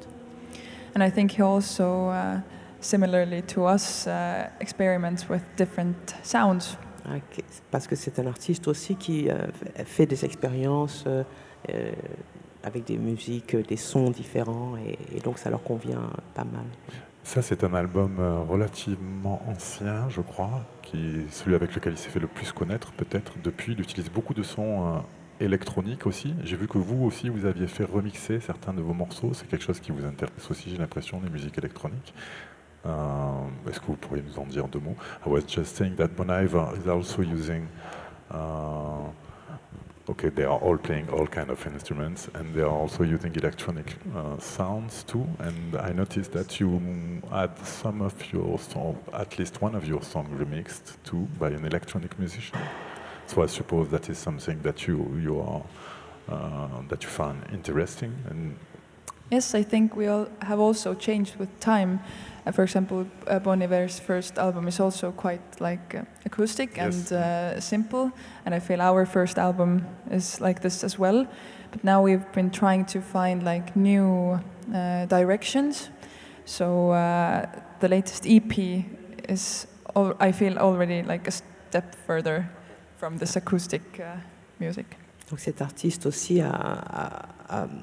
And I think he also, uh, similarly to us, uh, experiments with different sounds. Ah, ok. Parce que c'est un artiste aussi qui euh, fait des expériences euh, euh, avec des musiques, des sons différents, et, et donc ça leur convient pas mal. Ça, c'est un album euh, relativement ancien, je crois, qui est celui avec lequel il s'est fait le plus connaître, peut-être. Depuis, il utilise beaucoup de sons électroniques aussi. J'ai vu que vous aussi, vous aviez fait remixer certains de vos morceaux. C'est quelque chose qui vous intéresse aussi, j'ai l'impression, les musiques électroniques. Euh, Est-ce que vous pourriez nous en dire deux mots? I was just saying that Bon Iver is also using. Uh, okay, they are all playing all kind of instruments, and they are also using electronic uh, sounds too. And I noticed that you had some of your song, at least one of your songs remixed too by an electronic musician. So I suppose that is something that you you are uh, that you find interesting and Yes, I think we all have also changed with time. Uh, for example, uh, Bon Iver's first album is also quite like uh, acoustic Yes. and uh, simple, and I feel our first album is like this as well. But now we've been trying to find like new uh, directions. So uh, the latest EP is, al- I feel, already like a step further from this acoustic uh, music. Donc cet artiste aussi a,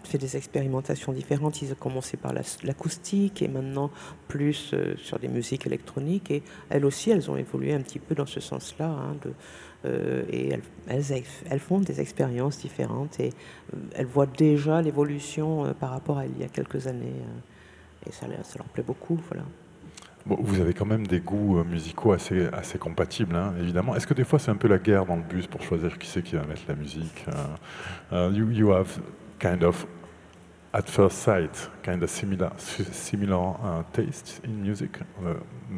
fait des expérimentations différentes. Ils ont commencé par la- l'acoustique et maintenant plus euh, sur des musiques électroniques. Et elles aussi, elles ont évolué un petit peu dans ce sens-là. hein, euh, et elles, font des expériences différentes et euh, elles voient déjà l'évolution par rapport à il y a quelques années. et ça, ça leur plaît beaucoup. Voilà. Vous avez quand même des goûts euh, musicaux assez, compatibles, hein, évidemment. Est-ce que des fois c'est un peu la guerre dans le bus pour choisir qui c'est qui va mettre la musique uh, you, you have kind of, at first sight, kind of similar, si- similar uh, tastes in music, uh,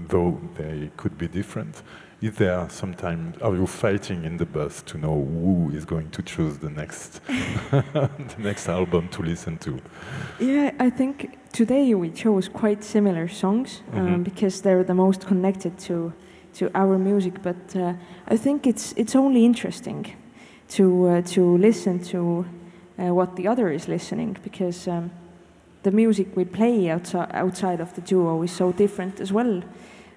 though they could be different. Is there sometimes, are you fighting in the bus to know who is going to choose the next, the next album to listen to? Yeah, I think today we chose quite similar songs um, Mhm. because they're the most connected to to our music. But uh, I think it's it's only interesting to uh, to listen to uh, what the other is listening because um, the music we play outside outside of the duo is so different as well,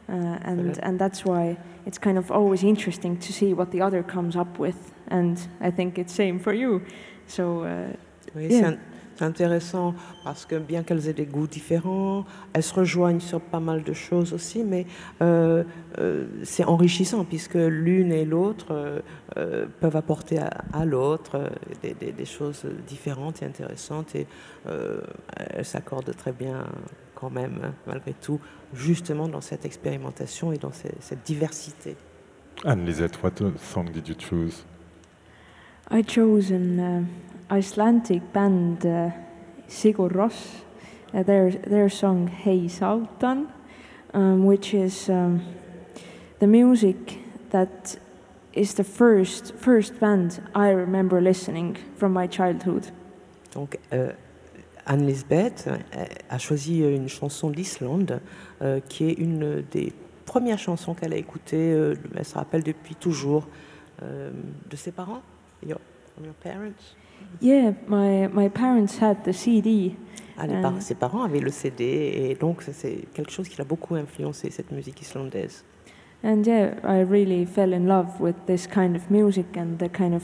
uh, and and that's why it's kind of always interesting to see what the other comes up with. And I think it's same for you. So. Uh, Yeah. C'est intéressant parce que bien qu'elles aient des goûts différents, elles se rejoignent sur pas mal de choses aussi, mais euh, euh, c'est enrichissant puisque l'une et l'autre euh, peuvent apporter à, à l'autre des, des- des choses différentes et intéressantes et euh, elles s'accordent très bien quand même, hein, malgré tout, justement dans cette expérimentation et dans ces- cette diversité. And Lisette, what song did you choose? I chose an uh, Icelandic band, uh, Sigur Rós, uh, their, their song Hey Sultan, um, which is um, the music that is the first first band I remember listening from my childhood. Donc, euh, Anne-Lisbeth euh, a choisi une chanson d'Islande euh, qui est une des premières chansons qu'elle a écoutées. euh, elle se rappelle depuis toujours euh, de ses parents, your, your parents. Yeah, my my parents had the CD, Ah, les par- Euh. ses parents avaient le CD et donc c'est quelque chose qui l'a beaucoup influencé cette musique islandaise. and yeah, I really fell in love with this kind of music and the kind of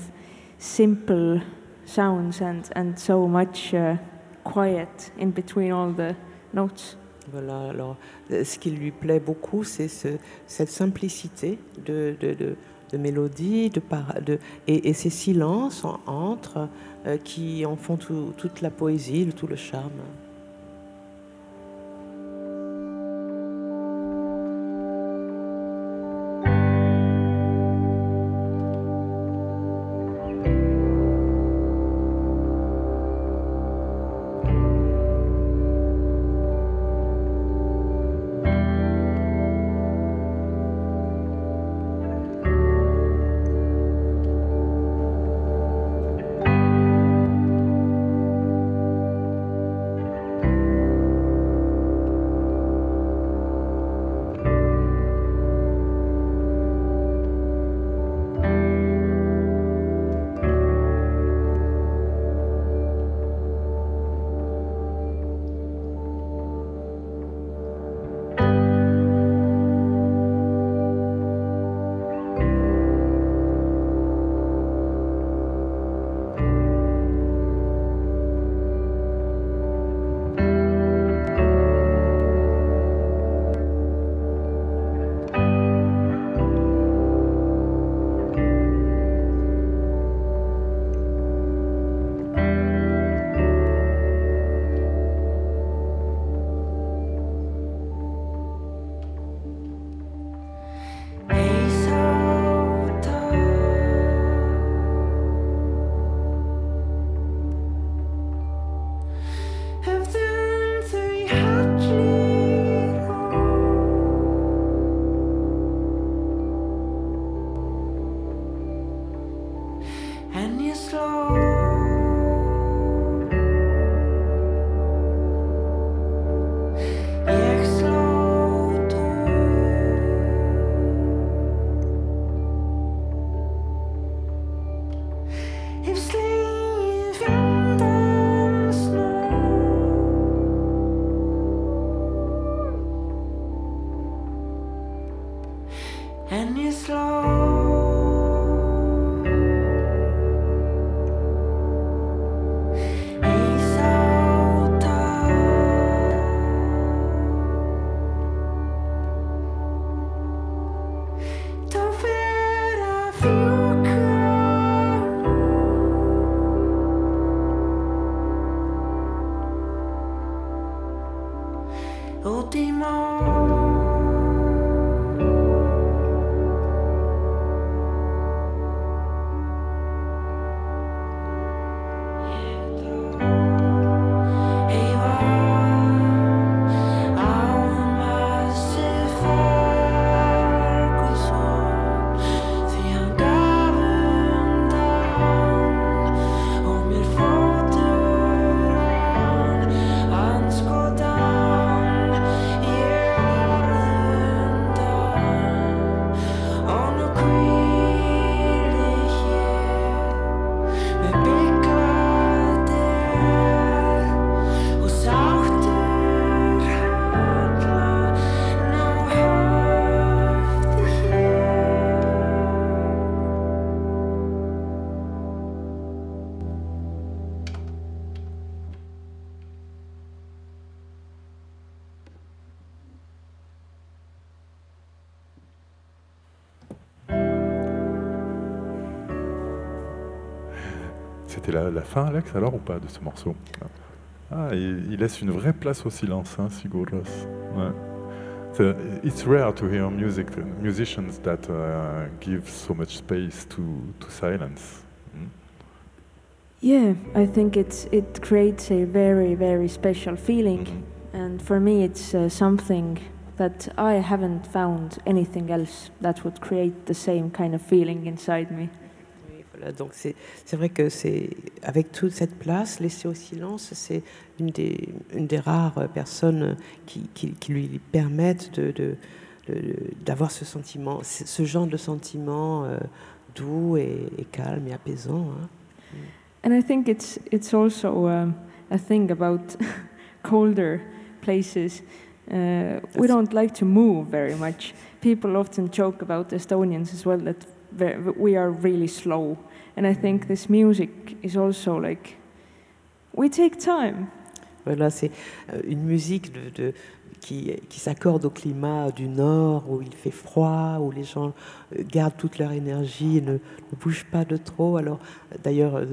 simple sounds and and so much uh, quiet in between all the notes. Voilà, alors euh, ce qui lui plaît beaucoup, c'est ce- cette simplicité de, de, de, de mélodie de de, et, ces silences en- entre euh, qui en font tout- toute la poésie, tout le charme. La, la fin, Alex, alors, ou pas, de ce morceau? Ah, il, il laisse une vraie place au silence, hein, Sigur Rós. So, it's rare to hear music, musicians that uh, give so much space to, to silence. Mm. Yeah, I think it's it creates a very very special feeling, Mhm. and for me it's uh, something that I haven't found anything else that would create the same kind of feeling inside me. Voilà, donc c'est vrai que c'est avec toute cette place laissée au silence, c'est une des, une des rares personnes qui, qui, qui lui permettent de, d'avoir ce sentiment, ce genre de sentiment euh, doux et, et calme et apaisant. hein. And I think it's it's also um, a thing about colder places. Uh, we don't like to move very much. People often joke about Estonians as well that we are really slow, and I think this music is also like we take time. Voilà, c'est euh, une musique qui, qui s'accorde au climat du nord où il fait froid, où les gens euh, gardent toute leur énergie et ne, bougent pas de trop. Alors, d'ailleurs, euh,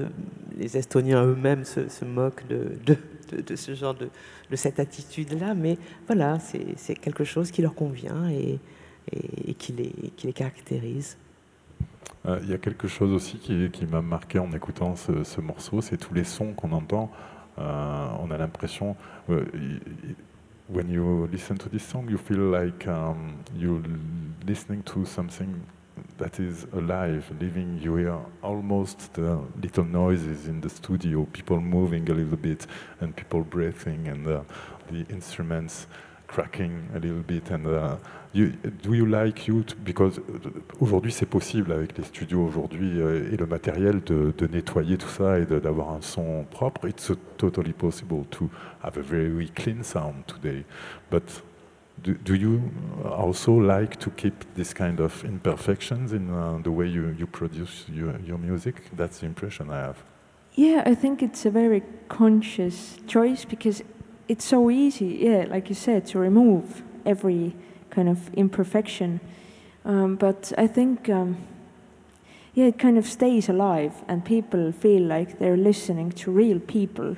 les Estoniens eux-mêmes se, moquent de, de- ce genre de, de cette attitude-là, mais voilà, c'est quelque chose qui leur convient et, et- et qui, les, qui les caractérise. Euh, Il y a quelque chose aussi qui, qui m'a marqué en écoutant ce, ce morceau, c'est tous les sons qu'on entend. Euh, on a l'impression, euh, when you listen to this song, you feel like um, you're listening to something that is alive, living. You hear almost the little noises in the studio, people moving a little bit, and people breathing, and uh, the instruments cracking a little bit. And uh, you, do you like you to- because uh, aujourd'hui c'est possible avec les studios aujourd'hui euh, et le matériel de, de nettoyer tout ça et d'avoir un son propre. It's totally possible to have a very clean sound today. But do, do you also like to keep this kind of imperfections in uh, the way you, you produce your, your music? That's the impression I have. Yeah, I think it's a very conscious choice because it's so easy, yeah, like you said, to remove every kind of imperfection. Um, but I think, um, yeah, it kind of stays alive, and people feel like they're listening to real people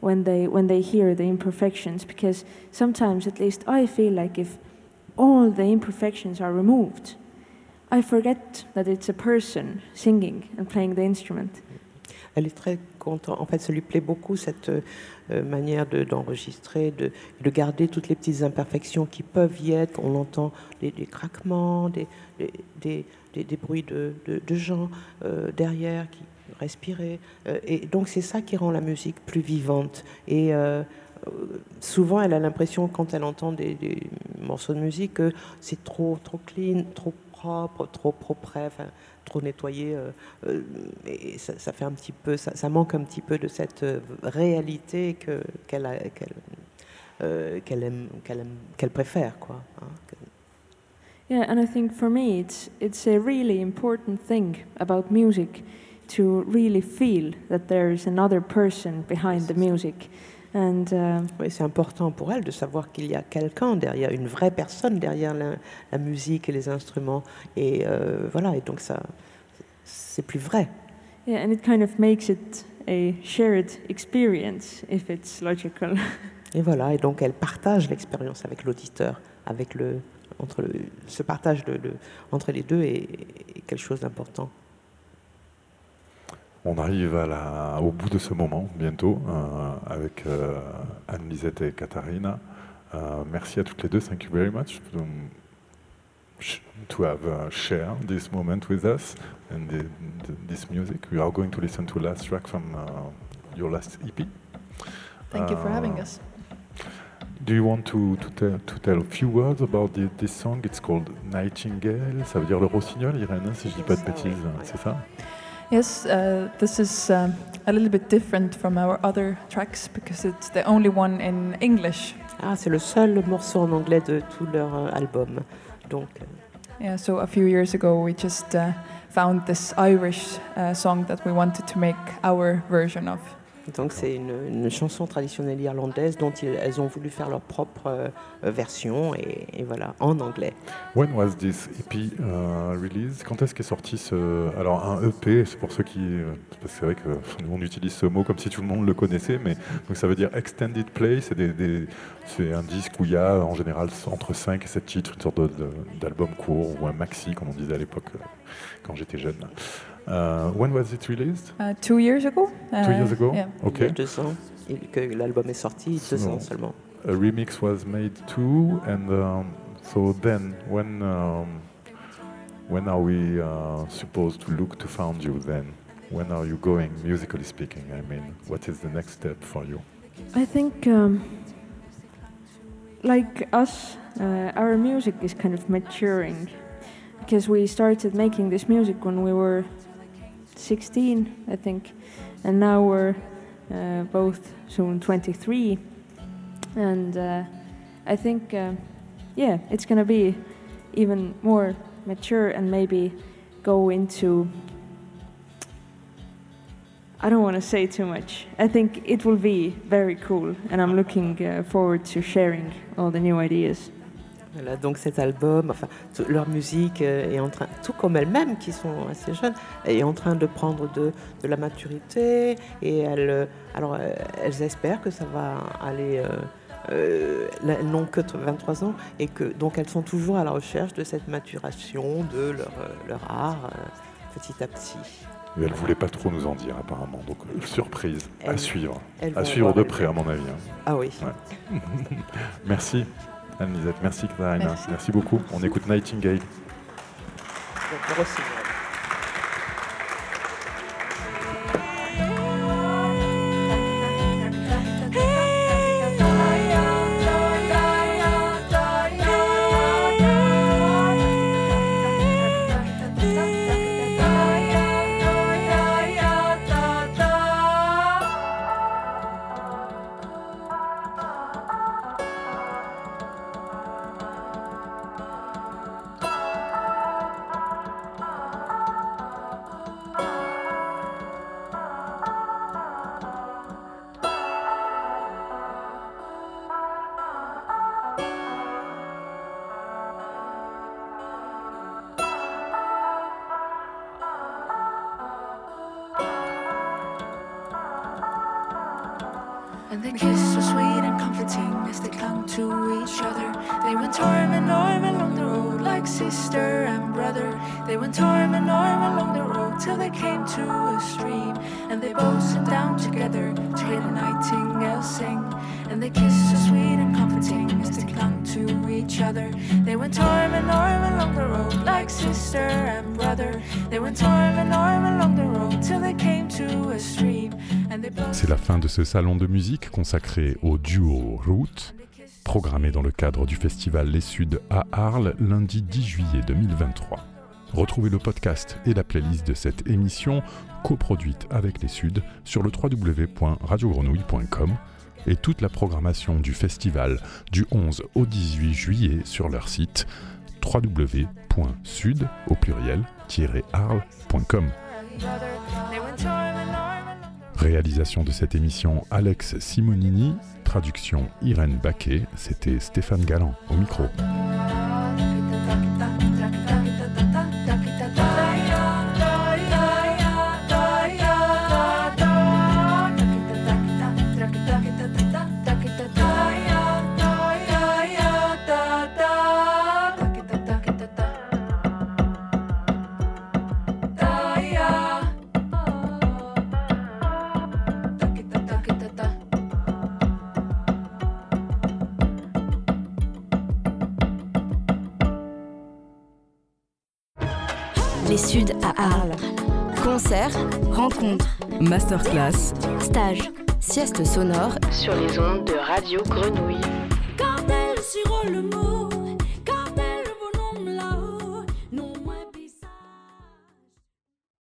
when they when they hear the imperfections. Because sometimes, at least, I feel like if all the imperfections are removed, I forget that it's a person singing and playing the instrument. Elle est très contente. En fait, ça lui plaît beaucoup cette euh, manière de- d'enregistrer, de, de garder toutes les petites imperfections qui peuvent y être. On entend des, craquements, des, des, des- bruits de, de- de gens euh, derrière qui respiraient. Euh, et donc, c'est ça qui rend la musique plus vivante. Et souvent, elle a l'impression, quand elle entend des, morceaux de musique, que c'est trop, trop clean, trop propre, trop propre, trop nettoyé. euh, euh, et ça, ça fait un petit peu, ça, ça manque un petit peu de cette euh, réalité que qu'elle a- qu'elle qu'elle aime, qu'elle aime, qu'elle préfère, quoi. hein, que- Yeah, and I think for me, it's it's a really important thing about music to really feel that there is another person behind the music, and um, Oui, c'est important pour elle de savoir qu'il y a quelqu'un derrière, une vraie personne derrière la, la musique et les instruments. Et euh, voilà, et donc ça, c'est plus vrai. yeah, and it kind of makes it a shared experience if it's logical. Et voilà, et donc elle partage l'expérience avec l'auditeur, avec le, entre le, ce partage de, de- entre les deux est, est quelque chose d'important. On arrive à la- au bout de ce moment bientôt euh, avec euh, Anne-Lisette et Katharina. Euh, merci à toutes les deux. Thank you very much to, sh- to have uh, shared this moment with us and the, the- this music. We are going to listen to last track from uh, your last EP. Thank you for having Uh, us. Do you want to, to, tell, to tell a few words about the- this song? It's called Nightingale. Ça veut dire le rossignol, Irène, si je dis pas de bêtises. C'est ça? Yes, uh, this is um, a little bit different from our other tracks because it's the only one in English. Ah, c'est le seul morceau en anglais de tout leur euh, album. Donc, euh, Yeah, so a few years ago we just uh, found this Irish uh, song that we wanted to make our version of. Donc c'est une, chanson traditionnelle irlandaise dont elles ont voulu faire leur propre euh, version et, voilà, en anglais. When was this EP uh, Quand est-ce qu'est sorti ce... Alors un EP, c'est pour ceux qui... euh, c'est vrai que nous, on utilise ce mot comme si tout le monde le connaissait, mais donc ça veut dire Extended Play, c'est des, c'est un disque où il y a en général entre 5 et 7 titres, une sorte d'album court ou un maxi comme on disait à l'époque euh, quand j'étais jeune. Uh, when was it released Uh, two years ago? Two Uh, years ago Yeah. Il y a Ok. deux ans il- que l'album est sorti, deux Bon. ans seulement. a remix was made too, and um, so then when um, when are we uh, supposed to look to find you then? When are you going, musically speaking? I mean, what is the next step for you? I think, um, like us, uh, our music is kind of maturing because we started making this music when we were 16, I think, and now we're uh, both soon 23. And uh, I think, uh, yeah, it's gonna be even more mature and maybe go into I don't want to say too much. I think it will be very cool, and I'm looking uh, forward to sharing all the new ideas. Voilà, donc cet album, enfin, leur musique euh, est en train, tout comme elles-mêmes qui sont assez jeunes, est en train de prendre de, de la maturité et elles, euh, alors, euh, elles espèrent que ça va aller. euh, euh, elles n'ont que 23 ans et que donc elles sont toujours à la recherche de cette maturation de leur, leur art euh, petit à petit. Et elle voulait pas trop nous en dire apparemment, donc surprise à suivre, à suivre de près à mon avis. hein. Ah oui. Merci Anne-Lisette, merci Merci. merci beaucoup. On écoute Nightingale. And the kiss was sweet and comforting as they clung to each other. They went arm in arm along the road like sister and brother. They went arm in arm along the road till they came to a stream. And they both sat down together to hear the nightingale sing. And the kiss was sweet and comforting as they clung to each other. They went arm in arm along the road like sister and brother. They went arm in arm along the road till they came to a stream. They C'est la fin de ce salon de musique consacré au duo Route, programmé dans le cadre du festival Les Suds à Arles lundi 10 juillet 2023. Retrouvez le podcast et la playlist de cette émission coproduite avec Les Suds sur le www.radiogrenouille.com et toute la programmation du festival du 11 au 18 juillet sur leur site www.sud au pluriel-arles.com. Réalisation de cette émission Alex Simonini, traduction Irène Baquet, c'était Stéphane Galland au micro. Masterclass. stages, siestes sonores sur les ondes de Radio Grenouille. Le mot